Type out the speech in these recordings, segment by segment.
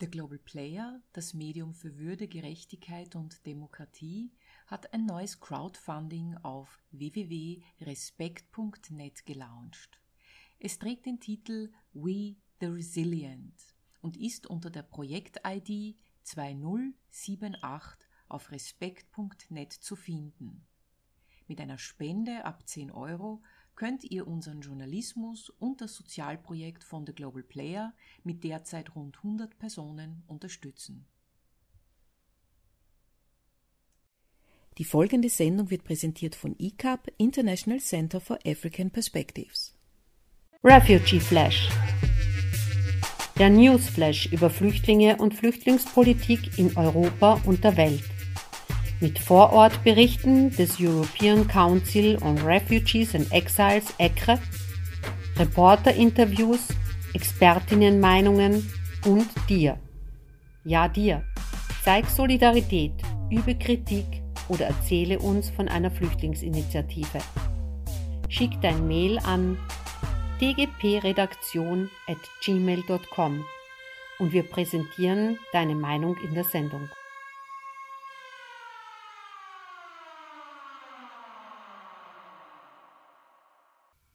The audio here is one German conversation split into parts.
Der Global Player, das Medium für Würde, Gerechtigkeit und Demokratie, hat ein neues Crowdfunding auf www.respekt.net gelauncht. Es trägt den Titel We the Resilient und ist unter der Projekt-ID 2078 auf respekt.net zu finden. Mit einer Spende ab 10 Euro könnt ihr unseren Journalismus und das Sozialprojekt von The Global Player mit derzeit rund 100 Personen unterstützen. Die folgende Sendung wird präsentiert von ICAP, International Center for African Perspectives. Refugee Flash. Der Newsflash über Flüchtlinge und Flüchtlingspolitik in Europa und der Welt mit Vorortberichten des European Council on Refugees and Exiles ECRE, Reporterinterviews, Expertinnenmeinungen und dir. Ja, dir. Zeig Solidarität, übe Kritik oder erzähle uns von einer Flüchtlingsinitiative. Schick dein Mail an dgpredaktion at gmail.com und wir präsentieren deine Meinung in der Sendung.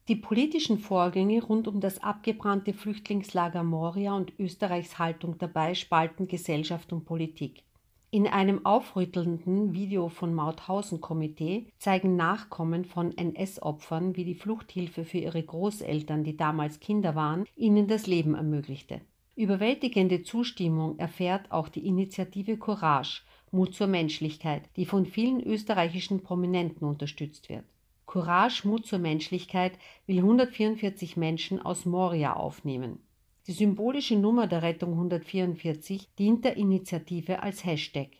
Die politischen Vorgänge rund um das abgebrannte Flüchtlingslager Moria und Österreichs Haltung dabei spalten Gesellschaft und Politik. In einem aufrüttelnden Video von Mauthausen-Komitee zeigen Nachkommen von NS-Opfern, wie die Fluchthilfe für ihre Großeltern, die damals Kinder waren, ihnen das Leben ermöglichte. Überwältigende Zustimmung erfährt auch die Initiative Courage, Mut zur Menschlichkeit, die von vielen österreichischen Prominenten unterstützt wird. Courage, Mut zur Menschlichkeit will 144 Menschen aus Moria aufnehmen. Die symbolische Nummer der Rettung 144 dient der Initiative als Hashtag.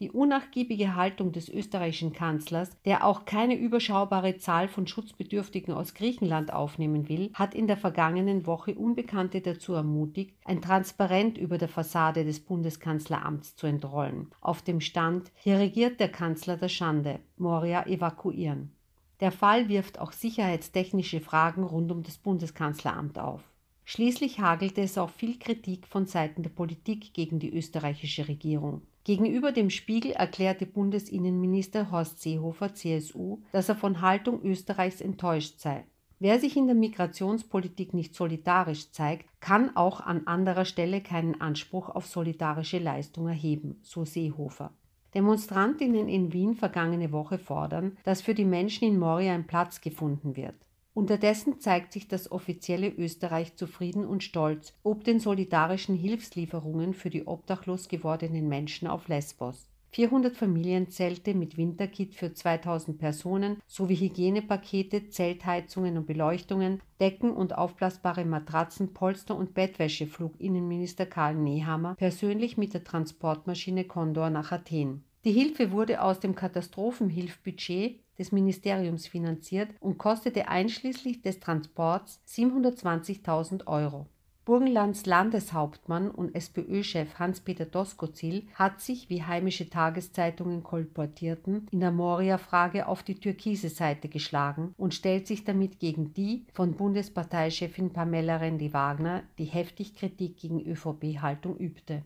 Die unnachgiebige Haltung des österreichischen Kanzlers, der auch keine überschaubare Zahl von Schutzbedürftigen aus Griechenland aufnehmen will, hat in der vergangenen Woche Unbekannte dazu ermutigt, ein Transparent über der Fassade des Bundeskanzleramts zu entrollen. Auf dem Stand Hier regiert der Kanzler der Schande, Moria evakuieren. Der Fall wirft auch sicherheitstechnische Fragen rund um das Bundeskanzleramt auf. Schließlich hagelte es auch viel Kritik von Seiten der Politik gegen die österreichische Regierung. Gegenüber dem Spiegel erklärte Bundesinnenminister Horst Seehofer CSU, dass er von Haltung Österreichs enttäuscht sei. Wer sich in der Migrationspolitik nicht solidarisch zeigt, kann auch an anderer Stelle keinen Anspruch auf solidarische Leistung erheben, so Seehofer. Demonstrantinnen in Wien vergangene Woche fordern, dass für die Menschen in Moria ein Platz gefunden wird. Unterdessen zeigt sich das offizielle Österreich zufrieden und stolz ob den solidarischen Hilfslieferungen für die obdachlos gewordenen Menschen auf Lesbos. 400 Familienzelte mit Winterkit für 2000 Personen sowie Hygienepakete, Zeltheizungen und Beleuchtungen, Decken und aufblasbare Matratzen, Polster und Bettwäsche flog Innenminister Karl Nehammer persönlich mit der Transportmaschine Condor nach Athen. Die Hilfe wurde aus dem Katastrophenhilfbudget des Ministeriums finanziert und kostete einschließlich des Transports 720.000 Euro. Burgenlands Landeshauptmann und SPÖ-Chef Hans-Peter Doskozil hat sich, wie heimische Tageszeitungen kolportierten, in der Moria-Frage auf die türkise Seite geschlagen und stellt sich damit gegen die von Bundesparteichefin Pamela Rendi-Wagner, die heftig Kritik gegen ÖVP-Haltung übte.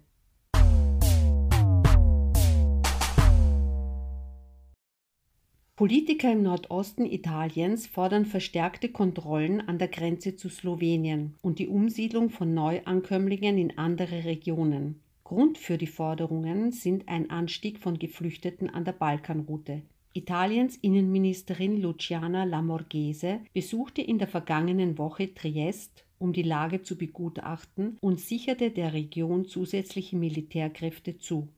Politiker im Nordosten Italiens fordern verstärkte Kontrollen an der Grenze zu Slowenien und die Umsiedlung von Neuankömmlingen in andere Regionen. Grund für die Forderungen sind ein Anstieg von Geflüchteten an der Balkanroute. Italiens Innenministerin Luciana Lamorghese besuchte in der vergangenen Woche Triest, um die Lage zu begutachten und sicherte der Region zusätzliche Militärkräfte zu.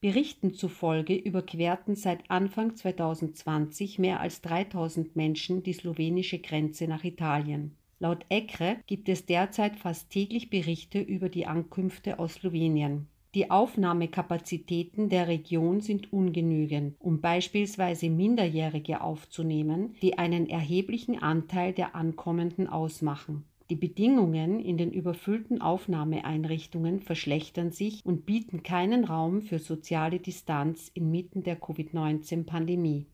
Berichten zufolge überquerten seit Anfang 2020 mehr als 3000 Menschen die slowenische Grenze nach Italien. Laut ECRE gibt es derzeit fast täglich Berichte über die Ankünfte aus Slowenien. Die Aufnahmekapazitäten der Region sind ungenügend, um beispielsweise Minderjährige aufzunehmen, die einen erheblichen Anteil der Ankommenden ausmachen. Die Bedingungen in den überfüllten Aufnahmeeinrichtungen verschlechtern sich und bieten keinen Raum für soziale Distanz inmitten der Covid-19-Pandemie.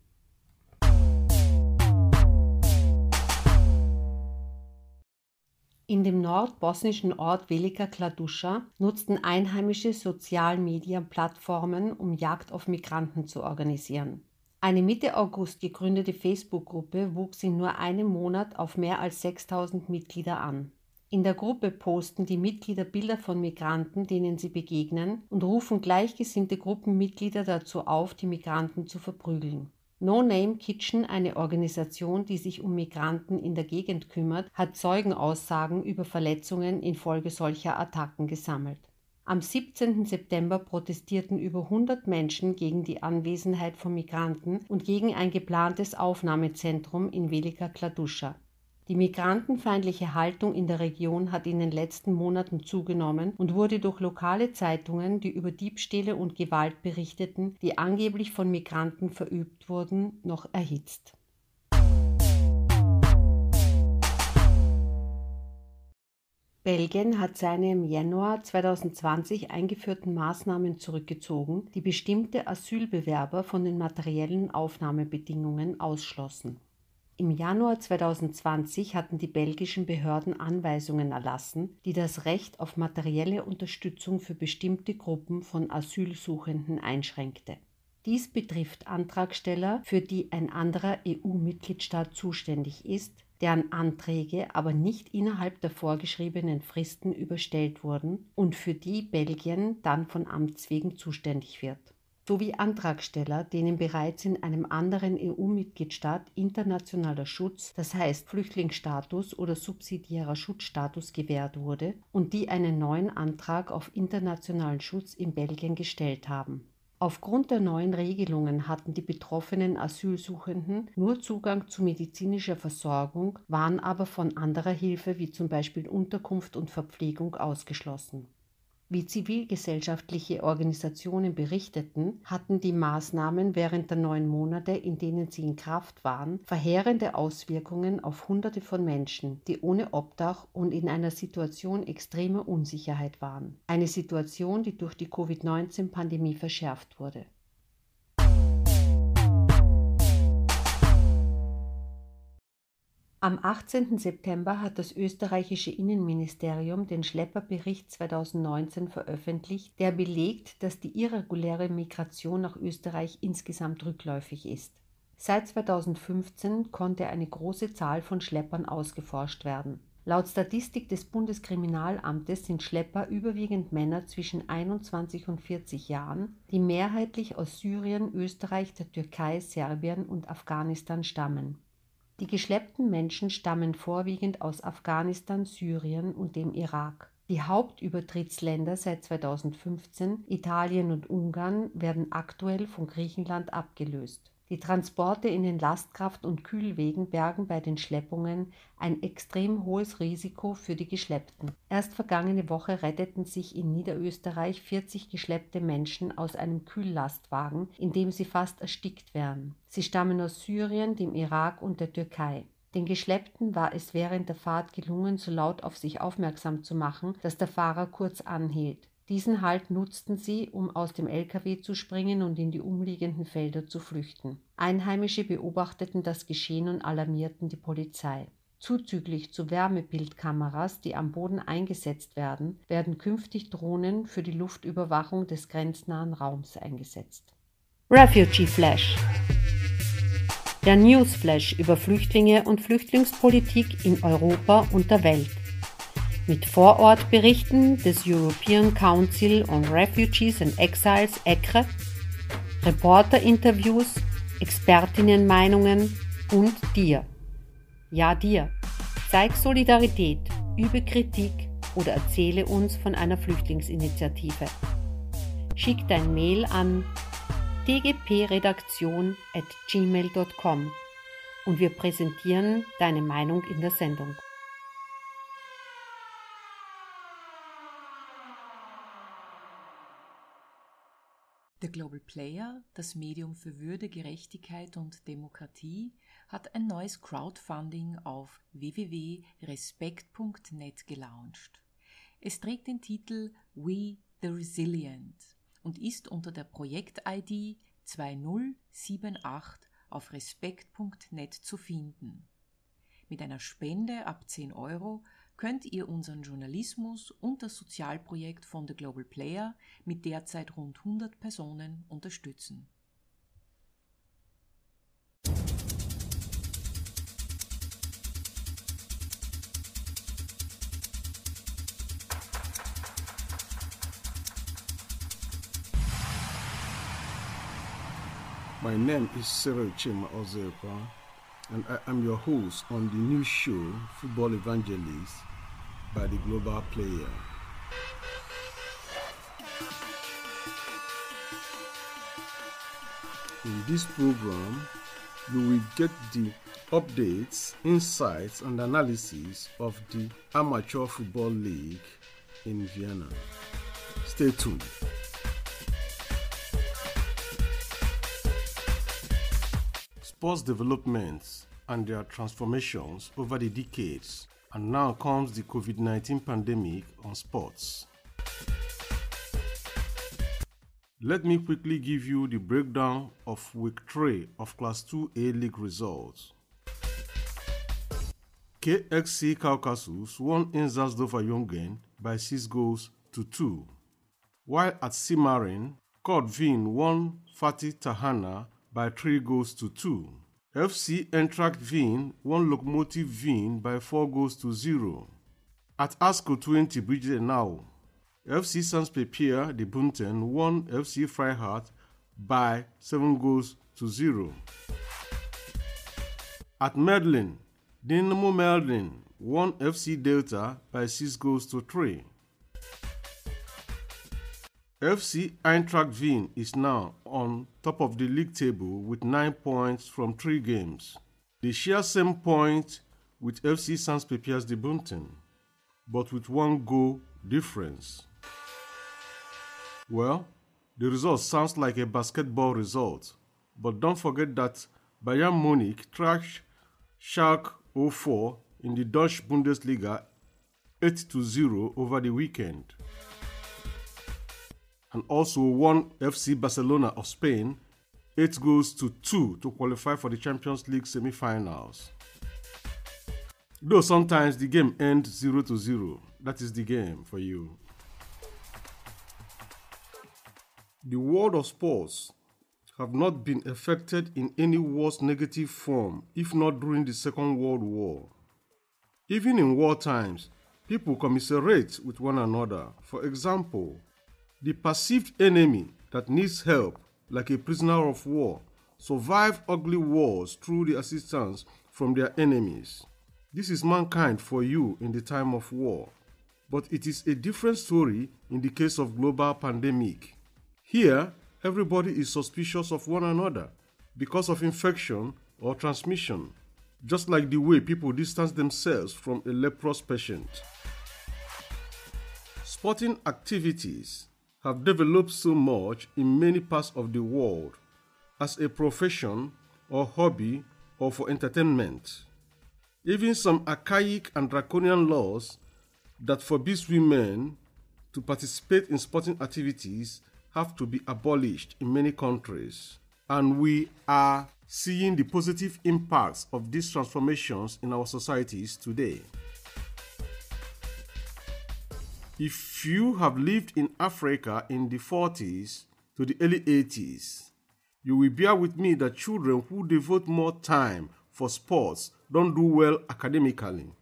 In dem nordbosnischen Ort Velika Kladuša nutzten Einheimische Sozialmedienplattformen, um Jagd auf Migranten zu organisieren. Eine Mitte August gegründete Facebook-Gruppe wuchs in nur einem Monat auf mehr als 6000 Mitglieder an. In der Gruppe posten die Mitglieder Bilder von Migranten, denen sie begegnen, und rufen gleichgesinnte Gruppenmitglieder dazu auf, die Migranten zu verprügeln. No Name Kitchen, eine Organisation, die sich um Migranten in der Gegend kümmert, hat Zeugenaussagen über Verletzungen infolge solcher Attacken gesammelt. Am 17. September protestierten über 100 Menschen gegen die Anwesenheit von Migranten und gegen ein geplantes Aufnahmezentrum in Velika Kladuša. Die migrantenfeindliche Haltung in der Region hat in den letzten Monaten zugenommen und wurde durch lokale Zeitungen, die über Diebstähle und Gewalt berichteten, die angeblich von Migranten verübt wurden, noch erhitzt. Belgien hat seine im Januar 2020 eingeführten Maßnahmen zurückgezogen, die bestimmte Asylbewerber von den materiellen Aufnahmebedingungen ausschlossen. Im Januar 2020 hatten die belgischen Behörden Anweisungen erlassen, die das Recht auf materielle Unterstützung für bestimmte Gruppen von Asylsuchenden einschränkte. Dies betrifft Antragsteller, für die ein anderer EU-Mitgliedstaat zuständig ist, deren Anträge aber nicht innerhalb der vorgeschriebenen Fristen überstellt wurden und für die Belgien dann von Amts wegen zuständig wird, sowie Antragsteller, denen bereits in einem anderen EU-Mitgliedstaat internationaler Schutz, das heißt Flüchtlingsstatus oder subsidiärer Schutzstatus gewährt wurde und die einen neuen Antrag auf internationalen Schutz in Belgien gestellt haben. Aufgrund der neuen Regelungen hatten die betroffenen Asylsuchenden nur Zugang zu medizinischer Versorgung, waren aber von anderer Hilfe wie zum Beispiel Unterkunft und Verpflegung ausgeschlossen. Wie zivilgesellschaftliche Organisationen berichteten, hatten die Maßnahmen während der neun Monate, in denen sie in Kraft waren, verheerende Auswirkungen auf Hunderte von Menschen, die ohne Obdach und in einer Situation extremer Unsicherheit waren. Eine Situation, die durch die Covid-19-Pandemie verschärft wurde. Am 18. September hat das österreichische Innenministerium den Schlepperbericht 2019 veröffentlicht, der belegt, dass die irreguläre Migration nach Österreich insgesamt rückläufig ist. Seit 2015 konnte eine große Zahl von Schleppern ausgeforscht werden. Laut Statistik des Bundeskriminalamtes sind Schlepper überwiegend Männer zwischen 21 und 40 Jahren, die mehrheitlich aus Syrien, Österreich, der Türkei, Serbien und Afghanistan stammen. Die geschleppten Menschen stammen vorwiegend aus Afghanistan, Syrien und dem Irak. Die Hauptübertrittsländer seit 2015, Italien und Ungarn, werden aktuell von Griechenland abgelöst. Die Transporte in den Lastkraft- und Kühlwegen bergen bei den Schleppungen ein extrem hohes Risiko für die Geschleppten. Erst vergangene Woche retteten sich in Niederösterreich 40 geschleppte Menschen aus einem Kühllastwagen, in dem sie fast erstickt wären. Sie stammen aus Syrien, dem Irak und der Türkei. Den Geschleppten war es während der Fahrt gelungen, so laut auf sich aufmerksam zu machen, dass der Fahrer kurz anhielt. Diesen Halt nutzten sie, um aus dem LKW zu springen und in die umliegenden Felder zu flüchten. Einheimische beobachteten das Geschehen und alarmierten die Polizei. Zuzüglich zu Wärmebildkameras, die am Boden eingesetzt werden, werden künftig Drohnen für die Luftüberwachung des grenznahen Raums eingesetzt. Refugee Flash Der Newsflash über Flüchtlinge und Flüchtlingspolitik in Europa und der Welt mit Vorortberichten des European Council on Refugees and Exiles ECRE, Reporterinterviews, Expertinnenmeinungen und dir. Ja, dir. Zeig Solidarität, übe Kritik oder erzähle uns von einer Flüchtlingsinitiative. Schick dein Mail an dgpredaktion at gmail.com und wir präsentieren deine Meinung in der Sendung. Der Global Player, das Medium für Würde, Gerechtigkeit und Demokratie, hat ein neues Crowdfunding auf www.respekt.net gelauncht. Es trägt den Titel We the Resilient und ist unter der Projekt-ID 2078 auf respekt.net zu finden. Mit einer Spende ab 10 Euro könnt ihr unseren Journalismus und das Sozialprojekt von The Global Player mit derzeit rund 100 Personen unterstützen. My name is Cyril Chima Ozepa, and I am your host on the new show Football Evangelist by the Global Player. In this program, you will get the updates, insights, and analysis of the Amateur Football League in Vienna. Stay tuned. Sports developments and their transformations over the decades, and now comes the COVID 19 pandemic on sports. Let me quickly give you the breakdown of week 3 of Class 2A League results. KXC Caucasus won in Zazdova Jungen by 6 goals to 2, while at Simarin, Kodvin won Fatih Tahana by 3 goals to 2. FC Eintracht Wien won Lokomotiv Wien by 4 goals to 0. At ASCO 20 Bridget now, FC Sans de Bunten won FC Freiheit by 7 goals to 0. At Medlin, Dynamo Medlin won FC Delta by 6 goals to 3. FC Eintracht Wien is now on top of the league table with 9 points from 3 games. They share same point with FC Sans Pepias de Bunten, but with one goal difference. Well, the result sounds like a basketball result, but don't forget that Bayern Munich trashed Schalke 04 in the Dutch Bundesliga 8 0 over the weekend and also won FC Barcelona of Spain 8 goals to 2 to qualify for the Champions League semi-finals. Though sometimes the game ends 0 to 0, that is the game for you. The world of sports have not been affected in any worse negative form if not during the Second World War. Even in war times, people commiserate with one another. For example, the perceived enemy that needs help, like a prisoner of war, survive ugly wars through the assistance from their enemies. This is mankind for you in the time of war. But it is a different story in the case of global pandemic. Here, everybody is suspicious of one another because of infection or transmission, just like the way people distance themselves from a leprous patient. Sporting activities have developed so much in many parts of the world as a profession or hobby or for entertainment. Even some archaic and draconian laws that forbids women to participate in sporting activities have to be abolished in many countries. And we are seeing the positive impacts of these transformations in our societies today. If you have lived in Africa in the 40s to the early 80s, you will bear with me that children who devote more time for sports don't do well academically.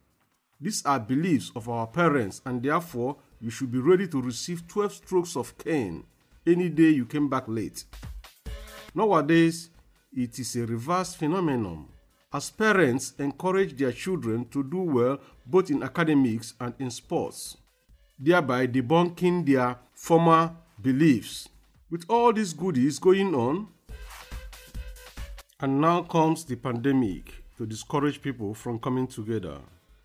These are beliefs of our parents, and therefore you should be ready to receive 12 strokes of cane any day you came back late. Nowadays, it is a reverse phenomenon as parents encourage their children to do well both in academics and in sports thereby debunking their former beliefs. With all these goodies going on, and now comes the pandemic to discourage people from coming together.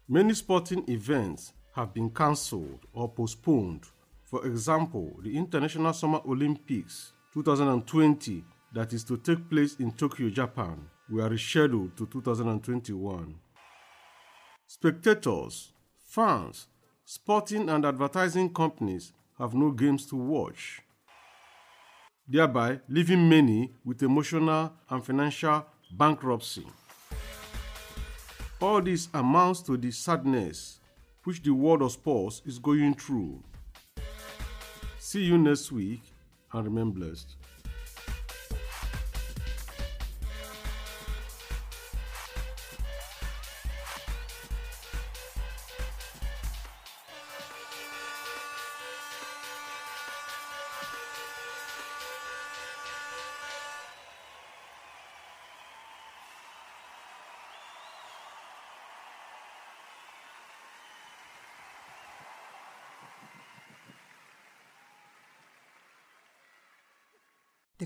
Many sporting events have been cancelled or postponed. For example, the International Summer Olympics 2020 that is to take place in Tokyo, Japan, were rescheduled to 2021. Spectators, fans, sporting and advertising companies have no games to watch, thereby leaving many with emotional and financial bankruptcy. All this amounts to the sadness which the world of sports is going through. See you next week and remain blessed.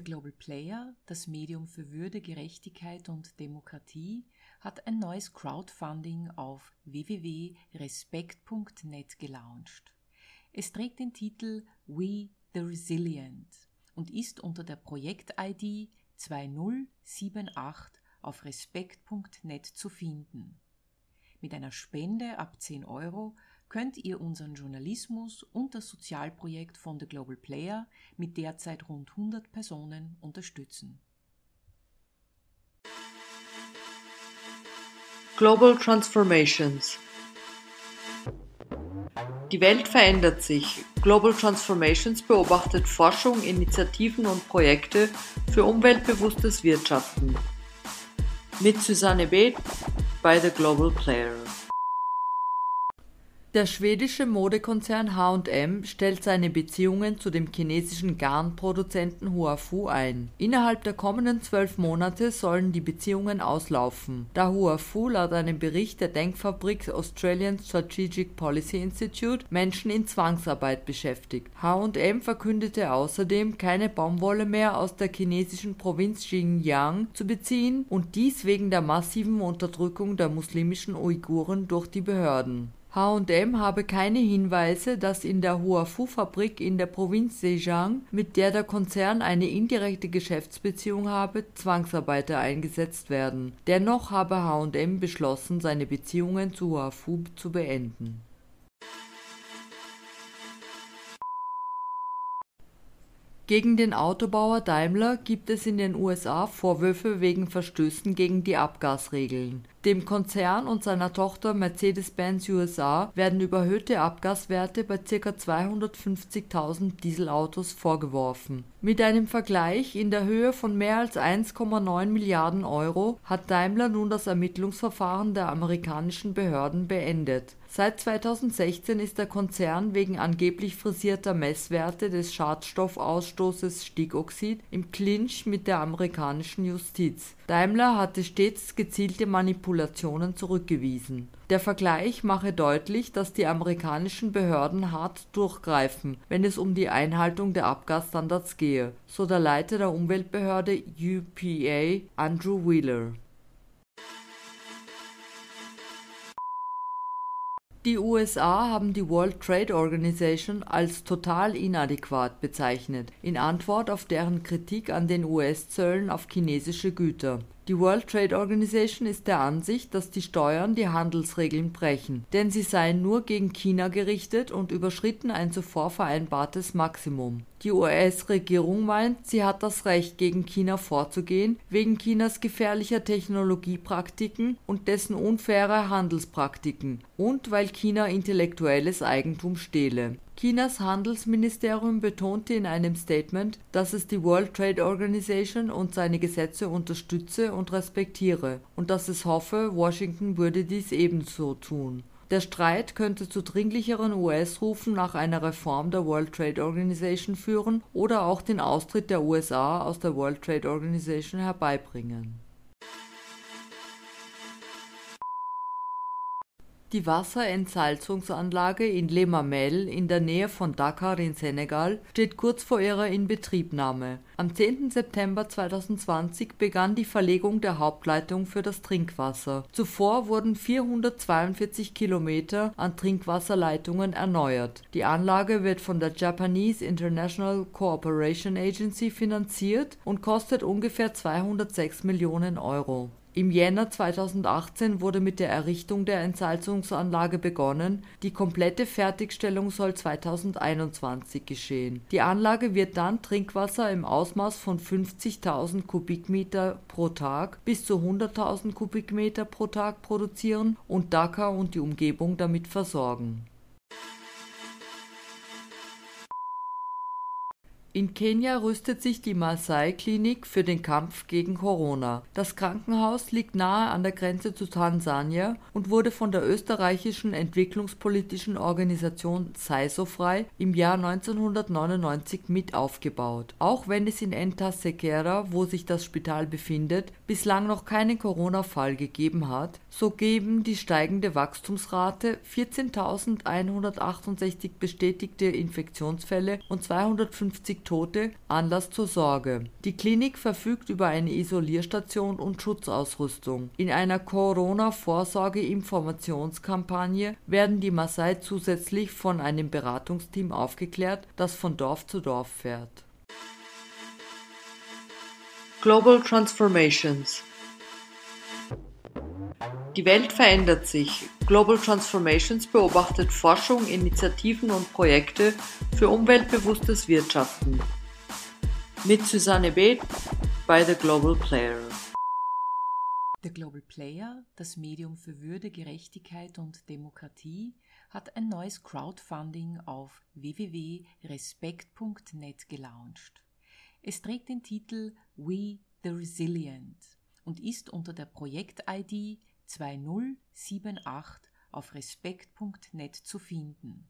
Global Player, das Medium für Würde, Gerechtigkeit und Demokratie, hat ein neues Crowdfunding auf www.respekt.net gelauncht. Es trägt den Titel We the Resilient und ist unter der Projekt-ID 2078 auf respekt.net zu finden. Mit einer Spende ab 10 Euro könnt ihr unseren Journalismus und das Sozialprojekt von The Global Player mit derzeit rund 100 Personen unterstützen. Global Transformations Die Welt verändert sich. Global Transformations beobachtet Forschung, Initiativen und Projekte für umweltbewusstes Wirtschaften. Mit Susanne Beth bei The Global Player. Der schwedische Modekonzern H&M stellt seine Beziehungen zu dem chinesischen Garnproduzenten Huafu ein. Innerhalb der kommenden zwölf Monate sollen die Beziehungen auslaufen, da Huafu laut einem Bericht der Denkfabrik Australian Strategic Policy Institute Menschen in Zwangsarbeit beschäftigt. H&M verkündete außerdem, keine Baumwolle mehr aus der chinesischen Provinz Xinjiang zu beziehen und dies wegen der massiven Unterdrückung der muslimischen Uiguren durch die Behörden. H&M habe keine Hinweise, dass in der Huafu-Fabrik in der Provinz Zhejiang, mit der der Konzern eine indirekte Geschäftsbeziehung habe, Zwangsarbeiter eingesetzt werden. Dennoch habe H&M beschlossen, seine Beziehungen zu Huafu zu beenden. Gegen den Autobauer Daimler gibt es in den USA Vorwürfe wegen Verstößen gegen die Abgasregeln dem Konzern und seiner Tochter Mercedes-Benz USA werden überhöhte Abgaswerte bei ca. 250.000 Dieselautos vorgeworfen. Mit einem Vergleich in der Höhe von mehr als 1,9 Milliarden Euro hat Daimler nun das Ermittlungsverfahren der amerikanischen Behörden beendet. Seit 2016 ist der Konzern wegen angeblich frisierter Messwerte des Schadstoffausstoßes Stickoxid im Clinch mit der amerikanischen Justiz. Daimler hatte stets gezielte Manipulationen zurückgewiesen. Der Vergleich mache deutlich, dass die amerikanischen Behörden hart durchgreifen, wenn es um die Einhaltung der Abgasstandards gehe, so der Leiter der Umweltbehörde UPA Andrew Wheeler Die USA haben die World Trade Organization als total inadäquat bezeichnet, in Antwort auf deren Kritik an den US-Zöllen auf chinesische Güter die World Trade Organization ist der Ansicht, dass die Steuern die Handelsregeln brechen, denn sie seien nur gegen China gerichtet und überschritten ein zuvor vereinbartes Maximum. Die US-Regierung meint, sie hat das Recht, gegen China vorzugehen, wegen Chinas gefährlicher Technologiepraktiken und dessen unfairer Handelspraktiken und weil China intellektuelles Eigentum stehle Chinas Handelsministerium betonte in einem Statement, dass es die World Trade Organization und seine Gesetze unterstütze und respektiere und dass es hoffe, Washington würde dies ebenso tun. Der Streit könnte zu dringlicheren US-Rufen nach einer Reform der World Trade Organization führen oder auch den Austritt der USA aus der World Trade Organization herbeibringen Die Wasserentsalzungsanlage in Le Mamel in der Nähe von Dakar in Senegal steht kurz vor ihrer Inbetriebnahme. Am 10. September 2020 begann die Verlegung der Hauptleitung für das Trinkwasser. Zuvor wurden 442 Kilometer an Trinkwasserleitungen erneuert. Die Anlage wird von der Japanese International Cooperation Agency finanziert und kostet ungefähr 206 Millionen Euro Im Jänner 2018 wurde mit der Errichtung der Entsalzungsanlage begonnen, die komplette Fertigstellung soll 2021 geschehen. Die Anlage wird dann Trinkwasser im Ausmaß von 50.000 Kubikmeter pro Tag bis zu 100.000 Kubikmeter pro Tag produzieren und Dhaka und die Umgebung damit versorgen In Kenia rüstet sich die Maasai-Klinik für den Kampf gegen Corona. Das Krankenhaus liegt nahe an der Grenze zu Tansania und wurde von der österreichischen entwicklungspolitischen Organisation Seisofrei im Jahr 1999 mit aufgebaut. Auch wenn es in Entasekera, wo sich das Spital befindet, bislang noch keinen Corona-Fall gegeben hat, so geben die steigende Wachstumsrate, 14.168 bestätigte Infektionsfälle und 250 Tote Anlass zur Sorge. Die Klinik verfügt über eine Isolierstation und Schutzausrüstung. In einer Corona-Vorsorge-Informationskampagne werden die Maasai zusätzlich von einem Beratungsteam aufgeklärt, das von Dorf zu Dorf fährt. Global Transformations die Welt verändert sich. Global Transformations beobachtet Forschung, Initiativen und Projekte für umweltbewusstes Wirtschaften. Mit Susanne Beth bei The Global Player. The Global Player, das Medium für Würde, Gerechtigkeit und Demokratie, hat ein neues Crowdfunding auf www.respekt.net gelauncht. Es trägt den Titel We the Resilient und ist unter der Projekt-ID 2078 auf respekt.net zu finden.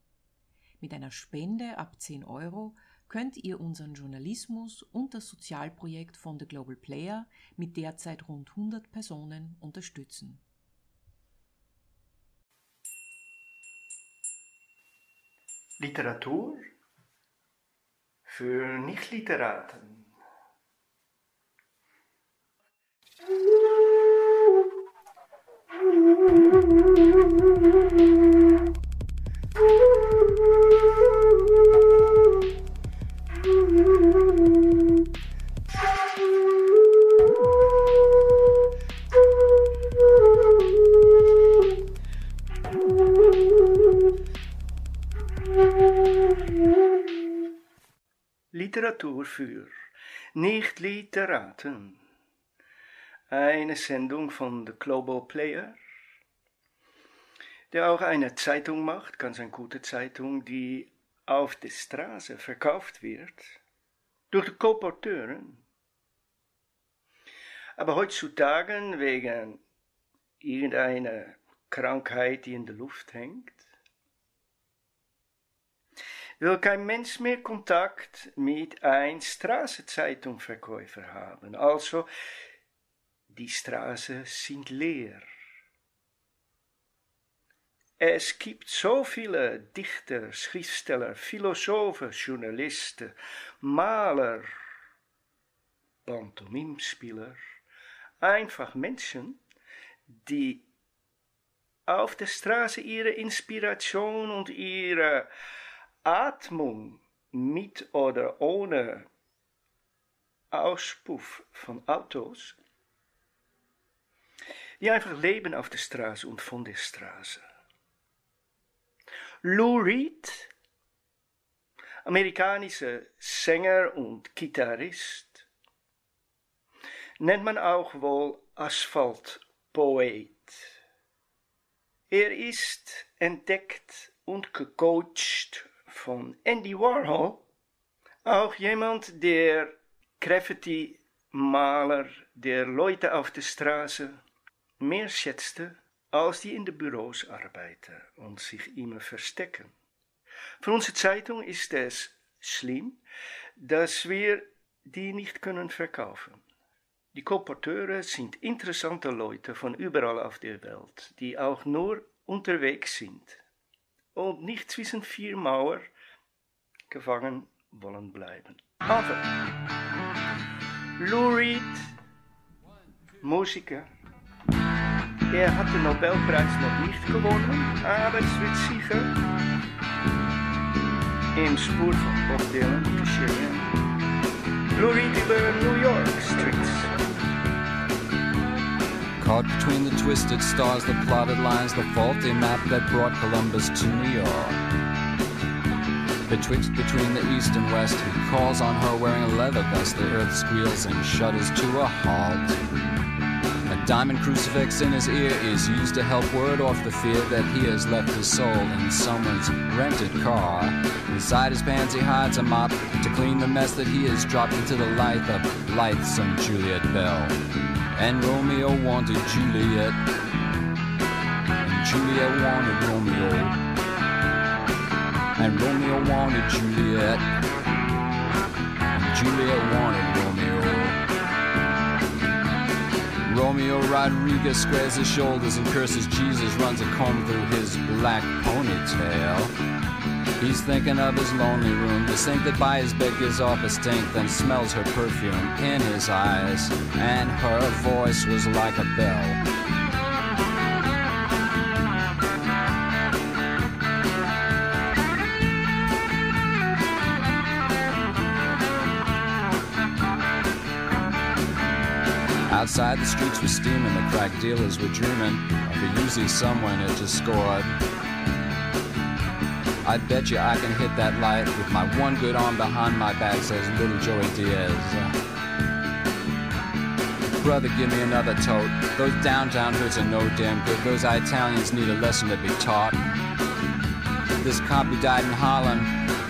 Mit einer Spende ab 10 Euro könnt ihr unseren Journalismus und das Sozialprojekt von The Global Player mit derzeit rund 100 Personen unterstützen. Literatur für Nichtliteraten. Literatur für Nicht-Literaten. Eine Sendung von The Global Player der auch eine Zeitung macht, ganz eine gute Zeitung, die auf der Straße verkauft wird, durch die Kolporteuren. Aber heutzutage wegen irgendeiner Krankheit, die in der Luft hängt, will kein Mensch mehr Kontakt mit ein Straßenzeitungverkäufer haben. Also, die Straßen sind leer. Es gibt so viele Dichter, Schriftsteller, Philosophen, Journalisten, Maler, Pantomimspieler, einfach Menschen, die auf der Straße ihre Inspiration und ihre Atmung mit oder ohne Auspuff von Autos, die einfach leben auf der Straße und von der Straße. Lou Reed, amerikanischer Sänger und Gitarrist, nennt man auch wohl Asphaltpoet. Er ist entdeckt und gecoacht von Andy Warhol, auch jemand, der Graffiti-Maler der Leute auf der Straße mehr schätzte als die in de Büros arbeiten und sich immer verstecken. Für unsere Zeitung ist es schlimm, dass wir die nicht können verkaufen. Die Kolporteure sind interessante Leute von überall auf der Welt, die auch nur unterwegs sind und nicht zwischen vier Mauern gefangen wollen bleiben. Aber Lou Reed, Musiker, Er hat den Nobelpreis noch nicht gewonnen, aber sicher im Spur von Bob Dylan geschehen. Glory to the New York Streets. Caught between the twisted stars, the plotted lines, the faulty map that brought Columbus to New York. Betwixt between the east and west, he calls on her wearing a leather vest. The earth squeals and shudders to a halt. Diamond crucifix in his ear is used to help ward off the fear that he has left his soul in someone's rented car. Inside his pants, he hides a mop to clean the mess that he has dropped into the life of lightsome Juliet Bell. And Romeo wanted Juliet, and Juliet wanted Romeo and Romeo wanted Juliet, and Juliet wanted Romeo. Romeo Rodriguez squares his shoulders and curses Jesus, runs a comb through his black ponytail. He's thinking of his lonely room, the sink that by his bed gives off a stink, then smells her perfume in his eyes, and her voice was like a bell. Outside, the streets were steaming, the crack dealers were dreaming of a Uzi someone had just scored. I bet you I can hit that light with my one good arm behind my back, says little Joey Diaz. Brother, give me another tote. Those downtown hoods are no damn good. Those Italians need a lesson to be taught. This cop who died in Holland,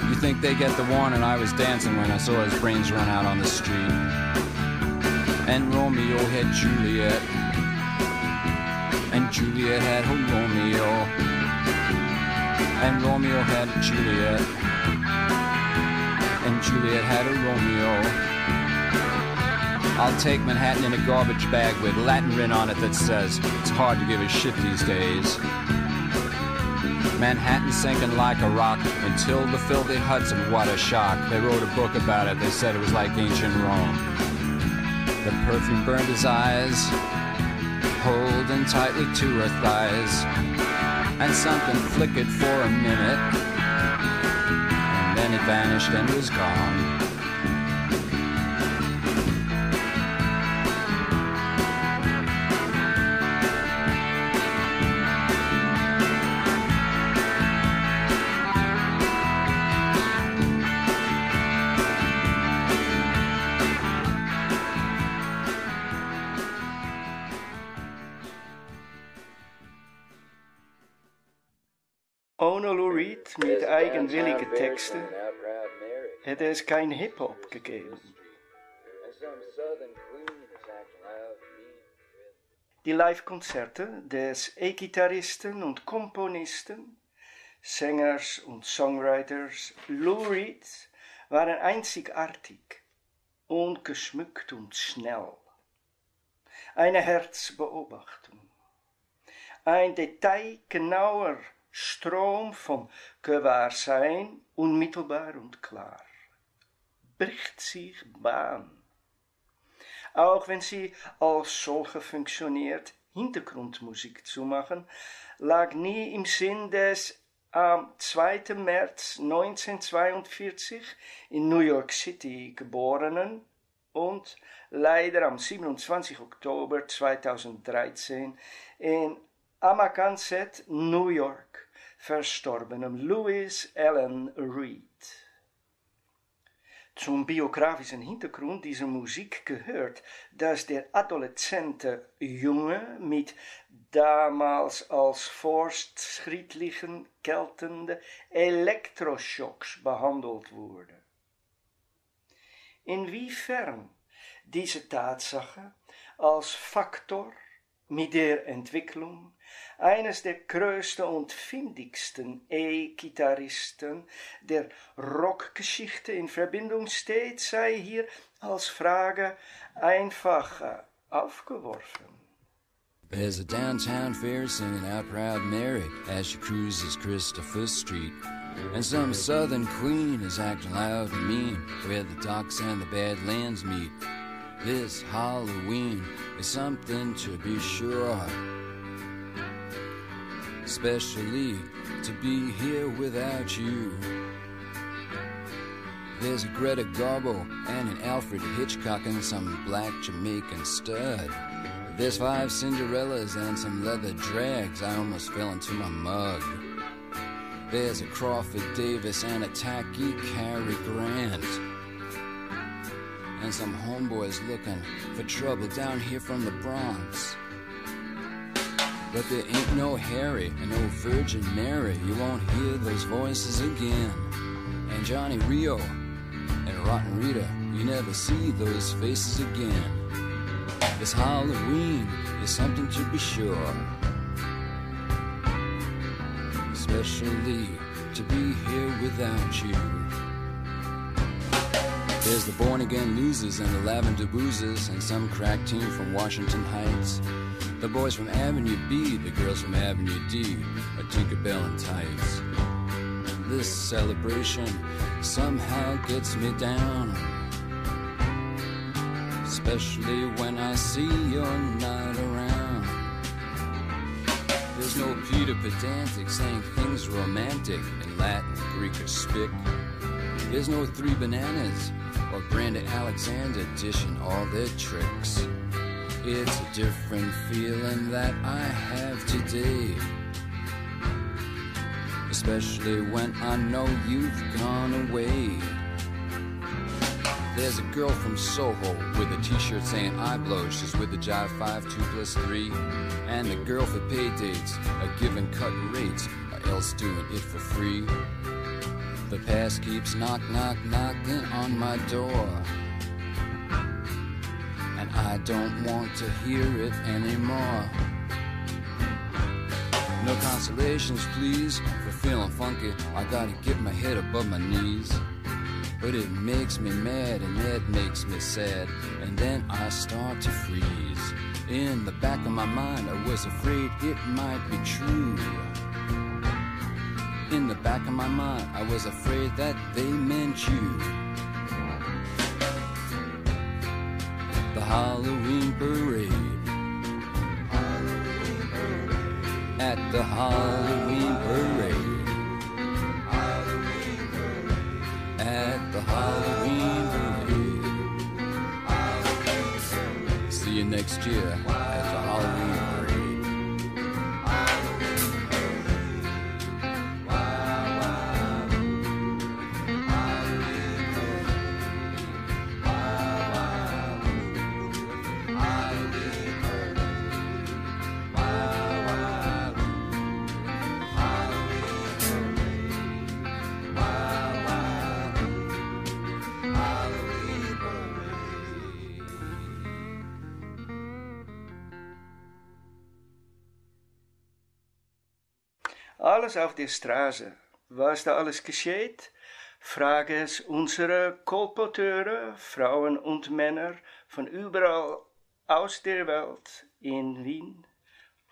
you think they get the warning? I was dancing when I saw his brains run out on the street and Romeo had Juliet, and Juliet had her Romeo, and Romeo had Juliet, and Juliet had a Romeo. I'll take Manhattan in a garbage bag with Latin written on it that says it's hard to give a shit these days. Manhattan sinking like a rock until the filthy Hudson, what a shock. They wrote a book about it, they said it was like ancient Rome. The perfume burned his eyes, holding tightly to her thighs. And something flickered for a minute, and then it vanished and was gone. willige teksten. Het is geen hip-hop gegeven. Die live-concerten des e-gitaristen und Komponisten, Sängers und Songwriters Lou Reed waren einzigartig, ungeschmückt und schnell. Eine Herzbeobachtung. Ein Detail genauer Strom von Gewahrsein, unmittelbar und klar, bricht sich Bahn. Auch wenn sie als solche funktioniert, Hintergrundmusik zu machen, lag nie im Sinn des am 2. März 1942 in New York City geborenen und leider am 27. Oktober 2013 in Amagansett, New York, verstorbenem Louis Allen Reed. Zum biografischen Hintergrund dieser Musik gehört, dass der adoleszente Junge mit damals als fortschrittlichen geltende Elektroschocks behandelt wurde. Inwiefern diese Tatsache als Faktor mit der Entwicklung eines der größten und findigsten E-Gitarristen der Rockgeschichte in Verbindung steht, sei hier als Frage einfach äh, aufgeworfen. There's a downtown fair singing out Proud Mary as she cruises Christopher Street. And some southern queen is acting loud and mean where the docks and the badlands meet. This Halloween is something to be sure especially to be here without you. There's a Greta Garbo and an Alfred Hitchcock and some black Jamaican stud. There's five Cinderellas and some leather drags. I almost fell into my mug. There's a Crawford Davis and a tacky Cary Grant. And some homeboys looking for trouble down here from the Bronx. But there ain't no Harry and no Virgin Mary. You won't hear those voices again. And Johnny Rio and Rotten Rita, you never see those faces again. This Halloween is something to be sure. Especially to be here without you. There's the born again losers and the lavender boozers and some crack team from Washington Heights. The boys from Avenue B, the girls from Avenue D D, a Tinkerbell and tights. This celebration somehow gets me down. Especially when I see you're not around. There's no Peter Pedantic saying things romantic in Latin, Greek, or Spic. There's no three bananas or Brandon Alexander dishing all their tricks. It's a different feeling that I have today. Especially when I know you've gone away. There's a girl from Soho with a t-shirt saying I blow. She's with the Jive 5 2 plus 3. And the girl for pay dates are giving cut rates or else doing it for free. The past keeps knock knock knocking on my door. I don't want to hear it anymore. No consolations, please, for feeling funky. I gotta get my head above my knees. But it makes me mad and that makes me sad. And then I start to freeze. In the back of my mind, I was afraid it might be true. In the back of my mind, I was afraid that they meant you. Halloween parade. At the Halloween parade. At the Halloween parade. See you next year Alles auf der Straße. Was da alles geschieht, frage es unsere Kolporteure, Frauen und Männer von überall aus der Welt in Wien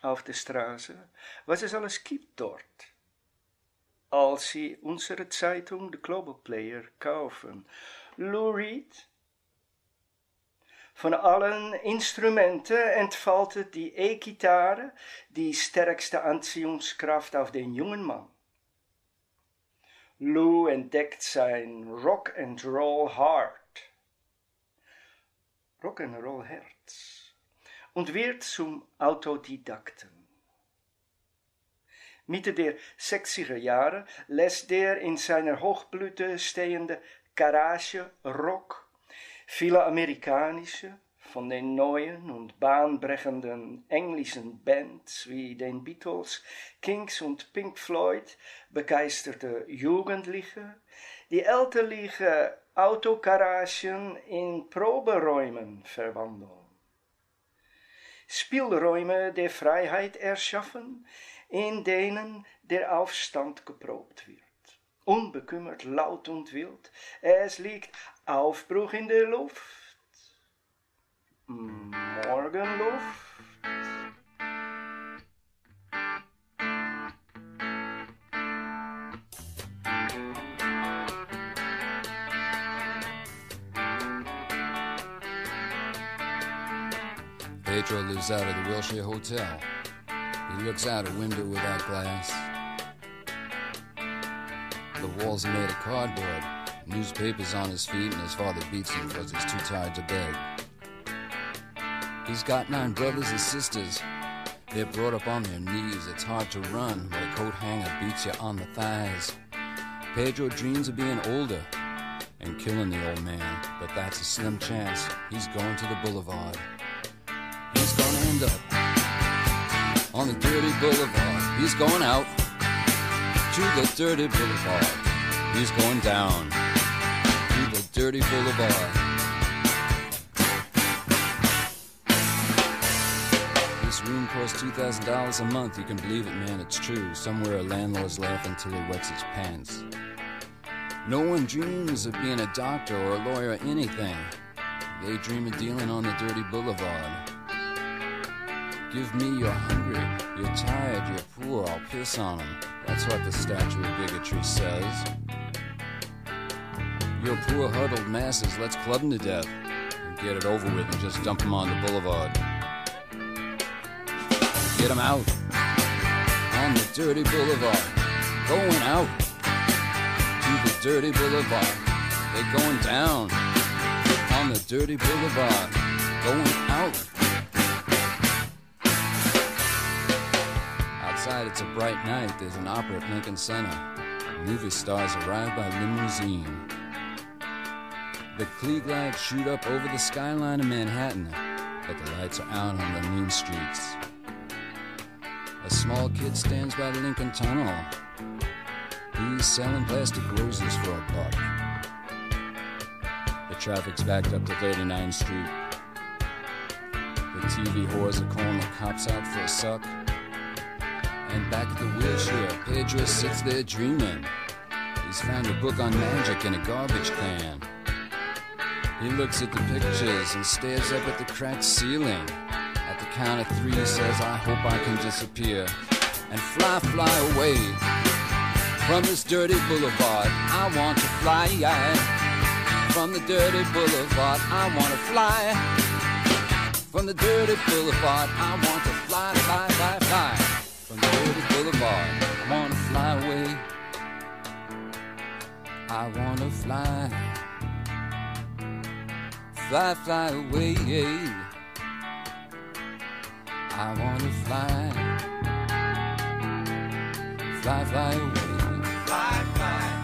auf der Straße, was es alles gibt dort. Als sie unsere Zeitung The Global Player kaufen. Lou Reed, von allen Instrumenten entfaltet die E-Gitarre die stärkste Anziehungskraft auf den jungen Mann. Lou entdeckt sein Rock and Roll Heart, Rock and Roll Herz und wird zum Autodidakten. Mitte der 60er Jahre lässt der in seiner Hochblüte stehende Garage Rock viele amerikanische, von den neuen und bahnbrechenden englischen Bands wie den Beatles, Kings und Pink Floyd begeisterte Jugendliche, die elterliche Autogaragen in Proberäumen verwandeln. Spielräume der Freiheit erschaffen, in denen der Aufstand geprobt wird. Unbekümmert, laut und wild, es liegt Aufbruch in der Luft. Morgenluft. Pedro lives out of the Wilshire Hotel. He looks out a window without glass. The walls are made of cardboard. Newspapers on his feet, and his father beats him because he's too tired to beg. He's got nine brothers and sisters. They're brought up on their knees. It's hard to run when a coat hanger beats you on the thighs. Pedro dreams of being older and killing the old man, but that's a slim chance. He's going to the boulevard. He's gonna end up on the dirty boulevard. He's going out to the dirty boulevard. He's going down dirty boulevard. This room costs $2,000 a month. You can believe it, man, it's true. Somewhere a landlord's laughing till he wets his pants. No one dreams of being a doctor or a lawyer or anything. They dream of dealing on the dirty boulevard. Give me you're hungry, you're tired, you're poor, I'll piss on 'em. That's what the statue of bigotry says. You're poor, huddled masses, let's club 'em to death. And get it over with and just dump 'em on the boulevard. Get 'em out on the dirty boulevard. Going out to the dirty boulevard. They're going down on the dirty boulevard. Going out. Outside, it's a bright night. There's an opera at Lincoln Center. Movie stars arrive by limousine. The Klieg lights shoot up over the skyline of Manhattan, but the lights are out on the mean streets. A small kid stands by the Lincoln Tunnel. He's selling plastic roses for a buck. The traffic's backed up to 39th Street. The TV whores are calling the cops out for a suck. And back at the wheelchair, Pedro sits there dreaming. He's found a book on magic in a garbage can. He looks at the pictures and stares up at the cracked ceiling. At the count of three, he says, I hope I can disappear and fly, fly away from this dirty boulevard. I want to fly from the dirty boulevard. I want to fly from the dirty boulevard. I want to fly, fly, fly, fly from the dirty boulevard. I want to fly away. I want to fly, fly, fly away. I want to fly, fly, fly away. Fly, fly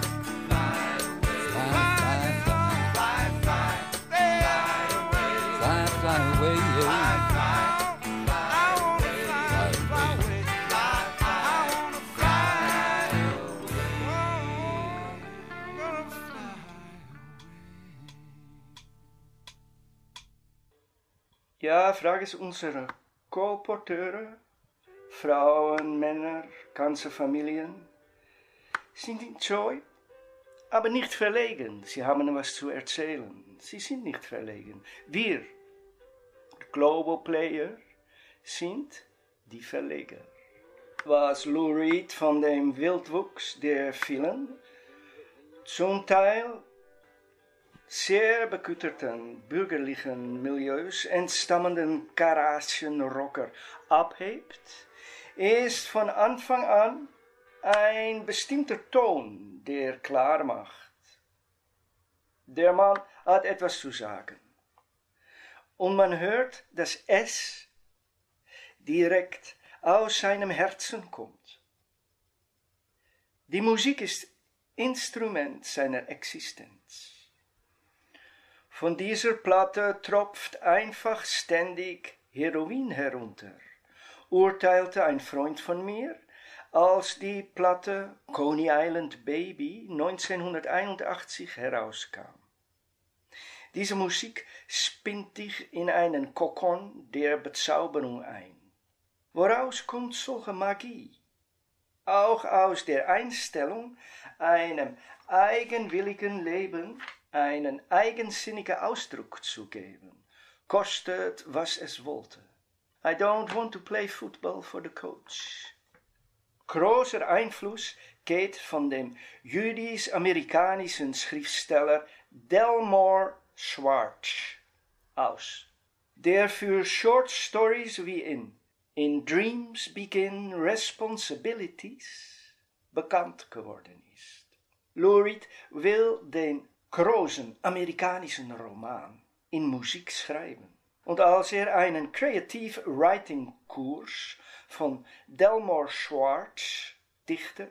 Ja, frage es unsere Kolporteure, Frauen, Männer, ganze Familien. Sind in Joy, aber nicht verlegen. Sie haben was zu erzählen. Sie sind nicht verlegen. Wir, Global Player, sind die Verleger. Was Lou Reed von dem Wildwuchs der vielen, zum Teil sehr bekütterten bürgerlichen Milieus entstammenden Garagenrocker abhebt, ist von Anfang an ein bestimmter Ton, der klar macht. Der Mann hat etwas zu sagen. Und man hört, dass es direkt aus seinem Herzen kommt. Die Musik ist Instrument seiner Existenz. Von dieser Platte tropft einfach ständig Heroin herunter, urteilte ein Freund von mir, als die Platte Coney Island Baby 1981 herauskam. Diese Musik spinnt dich in einen Kokon der Bezauberung ein. Woraus kommt solche Magie? Auch aus der Einstellung, einem eigenwilligen Leben einen eigensinnigen Ausdruck zu geben, kostet, was es wollte. I don't want to play football for the coach. Großer Einfluss geht von dem jüdisch-amerikanischen Schriftsteller Delmore Schwartz aus, der für Short Stories wie in In Dreams Begin Responsibilities bekannt geworden ist. Lurid will den großen amerikanischen Roman in Musik schreiben. Und als er einen Creative Writing Kurs von Delmore Schwartz, Dichter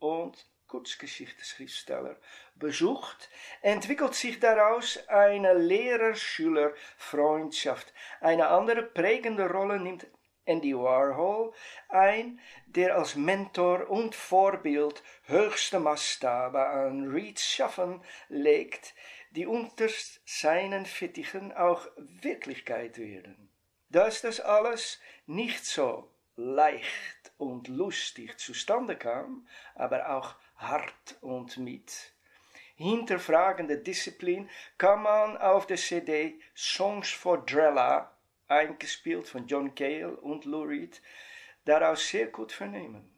und Kurzgeschichtenschriftsteller, besucht, entwickelt sich daraus eine Lehrer-Schüler-Freundschaft. Eine andere prägende Rolle nimmt Andy Warhol ein, der als Mentor und Vorbild höchste Maßstabe an Reeds Schaffen legt, die unter seinen Fittichen auch Wirklichkeit werden. Dass das alles nicht so leicht und lustig zustande kam, aber auch hart und mit hinterfragende Disziplin kann man auf der CD Songs for Drella, eingespielt von John Cale und Lou Reed, daraus sehr gut vernehmen.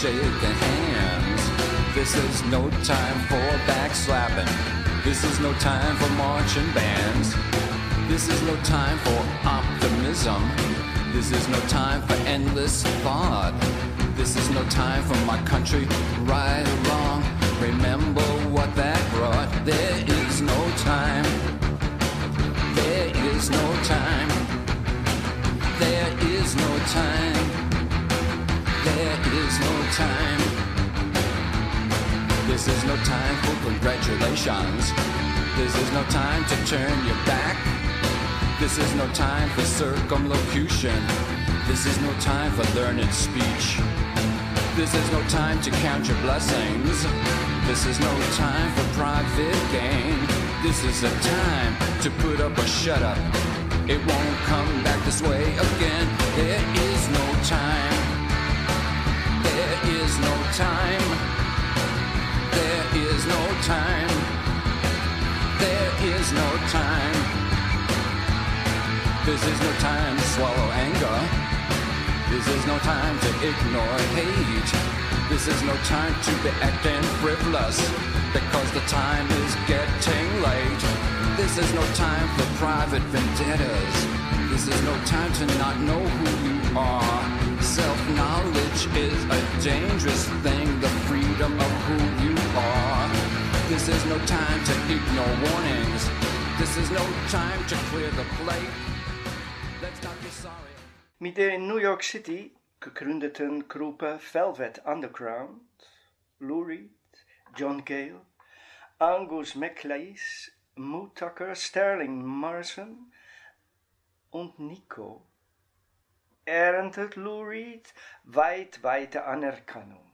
Shaking hands. This is no time for backslapping. This is no time for marching bands. This is no time for optimism. This is no time for endless thought. This is no time for my country, right or wrong. Remember what that brought. There is no time. There is no time. There is no time. There is no time. This is no time for congratulations. This is no time to turn your back. This is no time for circumlocution. This is no time for learned speech. This is no time to count your blessings. This is no time for private gain. This is a time to put up or shut up. It won't come back this way again. There is no time. Is no time. There is no time. There is no time. This is no time to swallow anger. This is no time to ignore hate. This is no time to be acting frivolous because the time is getting late. This is no time for private vendettas. This is no time to not know who you are. Self knowledge is a dangerous thing, the freedom of who you are. This is no time to ignore warnings. This is no time to clear the plate. Let's not be sorry. New York City gegründeten Gruppe Velvet Underground, Lou Reed, John Cale, Angus MacLeish, Moe Tucker, Sterling Morrison und Nico erntet Lou Reed weit weite Anerkennung.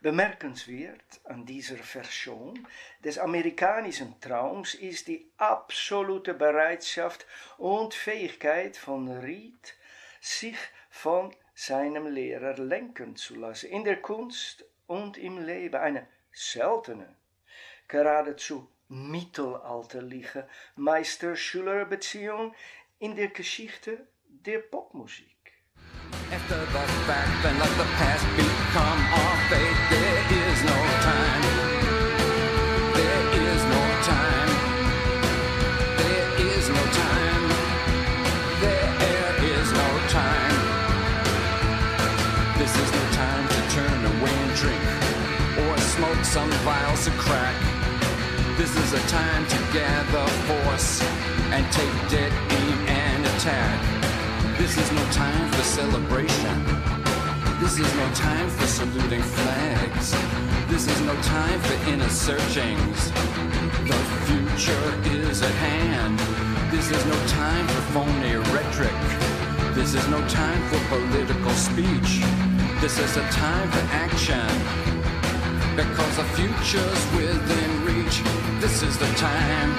Bemerkenswert an dieser Version des amerikanischen Traums ist die absolute Bereitschaft und Fähigkeit von Reed, sich von seinem Lehrer lenken zu lassen, in der Kunst und im Leben, eine seltene, geradezu mittelalterliche Meister-Schüler-Beziehung in der Geschichte der Popmusik. After the fact, then let the past become our fate. There is no time. There is no time. There is no time. There is no time. This is no time to turn away and drink or smoke some vials of crack. This is a time to gather force and take dead aim and attack. This is no time for celebration. This is no time for saluting flags. This is no time for inner searchings. The future is at hand. This is no time for phony rhetoric. This is no time for political speech. This is a time for action. Because the future's within reach. This is the time.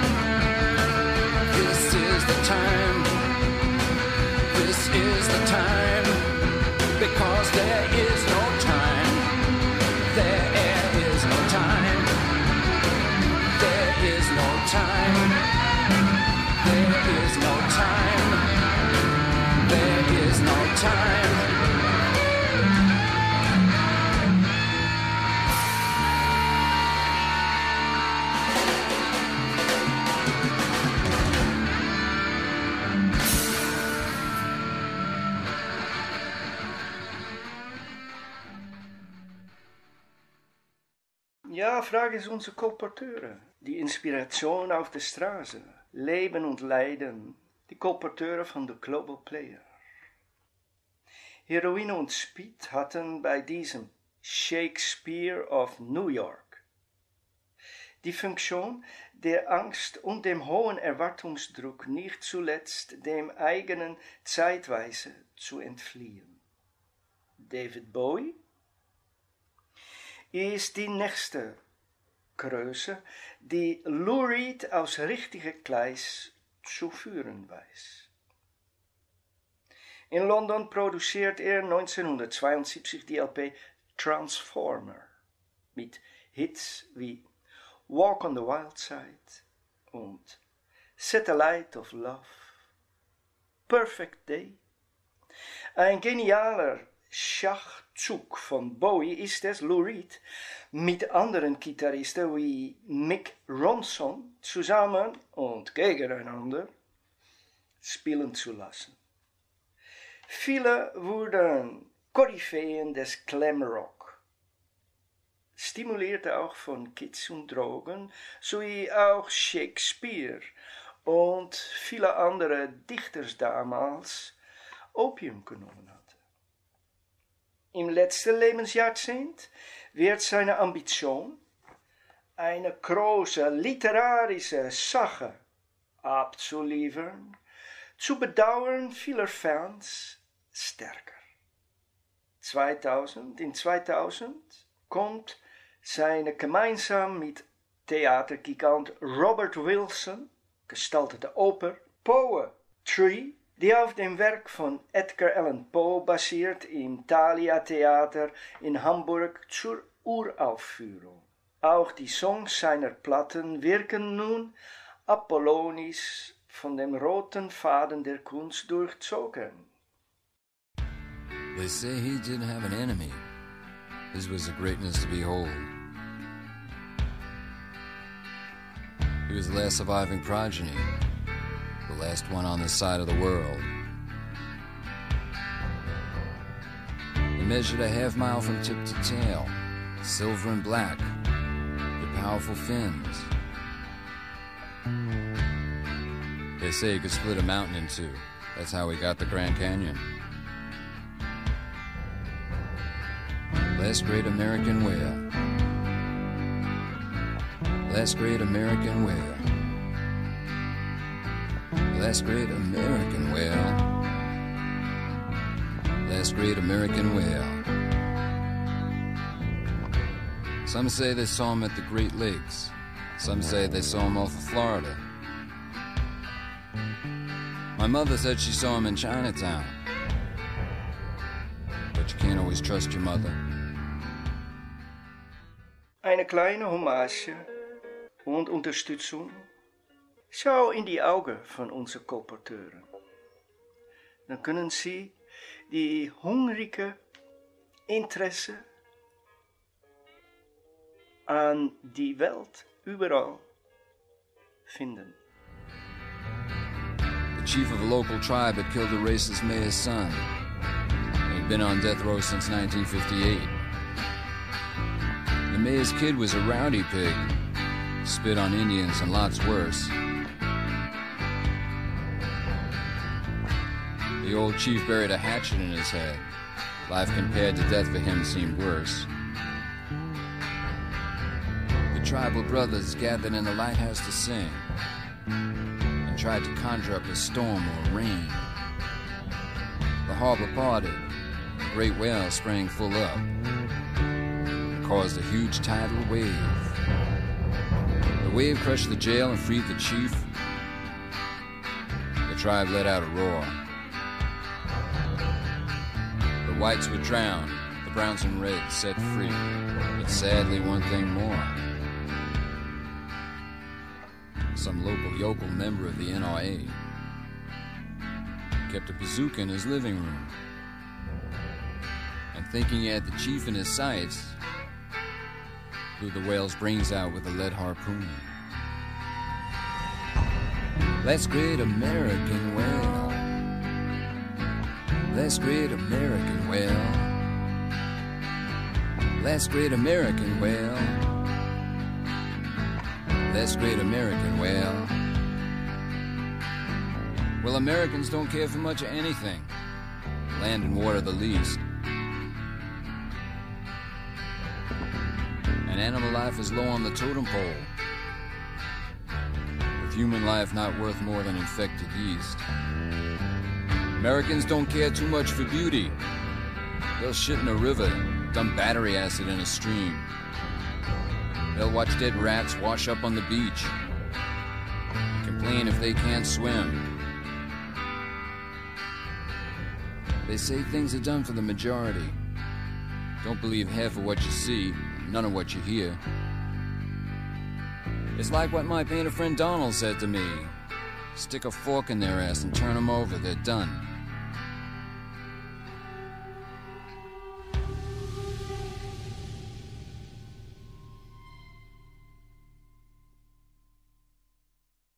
This is the time. This is the time. Because there is Frage es unsere Kolporteure. Die Inspiration auf der Straße. Leben und Leiden. Die Kolporteure von der Global Player. Heroine und Speed hatten bei diesem Shakespeare of New York die Funktion, der Angst und dem hohen Erwartungsdruck nicht zuletzt dem eigenen Zeitweise zu entfliehen. David Bowie ist die nächste Die Lou Reed aus richtige Gleis zu führen. In London produziert er 1972 die LP Transformer mit Hits wie Walk on the Wild Side und Satellite of Love, Perfect Day. Ein genialer Schachzug von Bowie ist es, Lou Reed mit anderen Gitarristen wie Mick Ronson zusammen und gegeneinander spielen zu lassen. Viele wurden Koryphäen des Glamrock, stimuliert auch von Kids und Drogen, sowie auch Shakespeare und viele andere Dichter damals Opium genommen hatten. Im letzten Lebensjahrzehnt wird seine Ambition, eine große literarische Sache abzuliefern, zu Bedauern vieler Fans stärker. 2000, in 2000 kommt seine gemeinsam mit Theatergigant Robert Wilson gestaltete Oper Poetry die auf dem Werk von Edgar Allan Poe basiert im Thalia Theater in Hamburg zur Uraufführung. Auch die Songs seiner Platten wirken nun apollonisch von dem roten Faden der Kunst durchzogen. They say he didn't have an enemy. His was a greatness to behold. He was the last surviving progeny the last one on this side of the world. He measured a half mile from tip to tail, silver and black, with powerful fins. They say he could split a mountain in two. That's how he got the Grand Canyon. Last great American whale. Last great American whale last great American whale. Last great American whale. Some say they saw him at the Great Lakes. Some say they saw him off of Florida. My mother said she saw him in Chinatown. But you can't always trust your mother. Eine kleine Hommage und Unterstützung Schau in die Augen von unseren Kolporteuren. Dann können sie die hungrige Interesse an die Welt überall finden. The chief of a local tribe had killed a racist mayor's son. He'd been on death row since 1958. The mayor's kid was a rowdy pig, spit on Indians and lots worse. The old chief buried a hatchet in his head. Life compared to death for him seemed worse. The tribal brothers gathered in the lighthouse to sing and tried to conjure up a storm or rain. The harbor parted, a great whale sprang full up, and caused a huge tidal wave. The wave crushed the jail and freed the chief. The tribe let out a roar. The whites were drowned, the browns and reds set free, but sadly one thing more. Some local yokel member of the NRA kept a bazooka in his living room And thinking he had the chief in his sights, blew the whale's brains out with a lead harpoon. Let's great American whale. Let's great American whale. Let's great American whale. Let's great American whale. Well, Americans don't care for much of anything. Land and water the least. And animal life is low on the totem pole. With human life not worth more than infected yeast. Americans don't care too much for beauty. They'll shit in a river, dump battery acid in a stream. They'll watch dead rats wash up on the beach. Complain if they can't swim. They say things are done for the majority. Don't believe half of what you see, none of what you hear. It's like what my painter friend Donald said to me stick a fork in their ass and turn them over, they're done.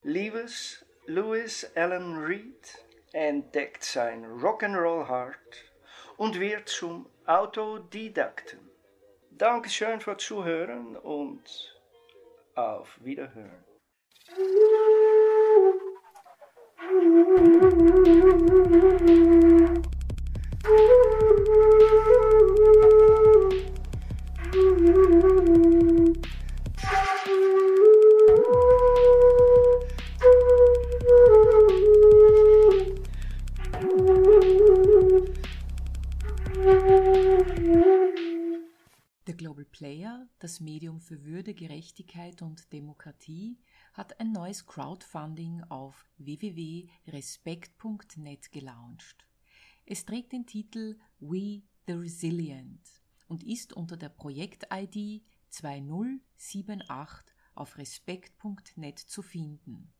Liebes Louis Allen Reed entdeckt sein Rock'n'Roll Heart und wird zum Autodidakten. Dankeschön fürs Zuhören und auf Wiederhören. Der Global Player, das Medium für Würde, Gerechtigkeit und Demokratie, hat ein neues Crowdfunding auf www.respekt.net gelauncht. Es trägt den Titel We the Resilient und ist unter der Projekt-ID 2078 auf respekt.net zu finden.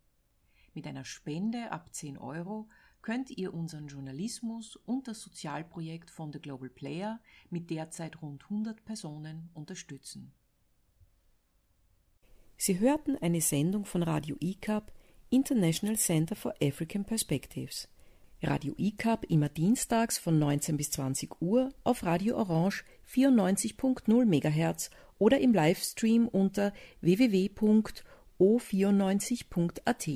Mit einer Spende ab 10 Euro könnt ihr unseren Journalismus und das Sozialprojekt von The Global Player mit derzeit rund 100 Personen unterstützen. Sie hörten eine Sendung von Radio ICAP, International Center for African Perspectives. Radio ICAP immer dienstags von 19 bis 20 Uhr auf Radio Orange 94.0 MHz oder im Livestream unter www.o94.at.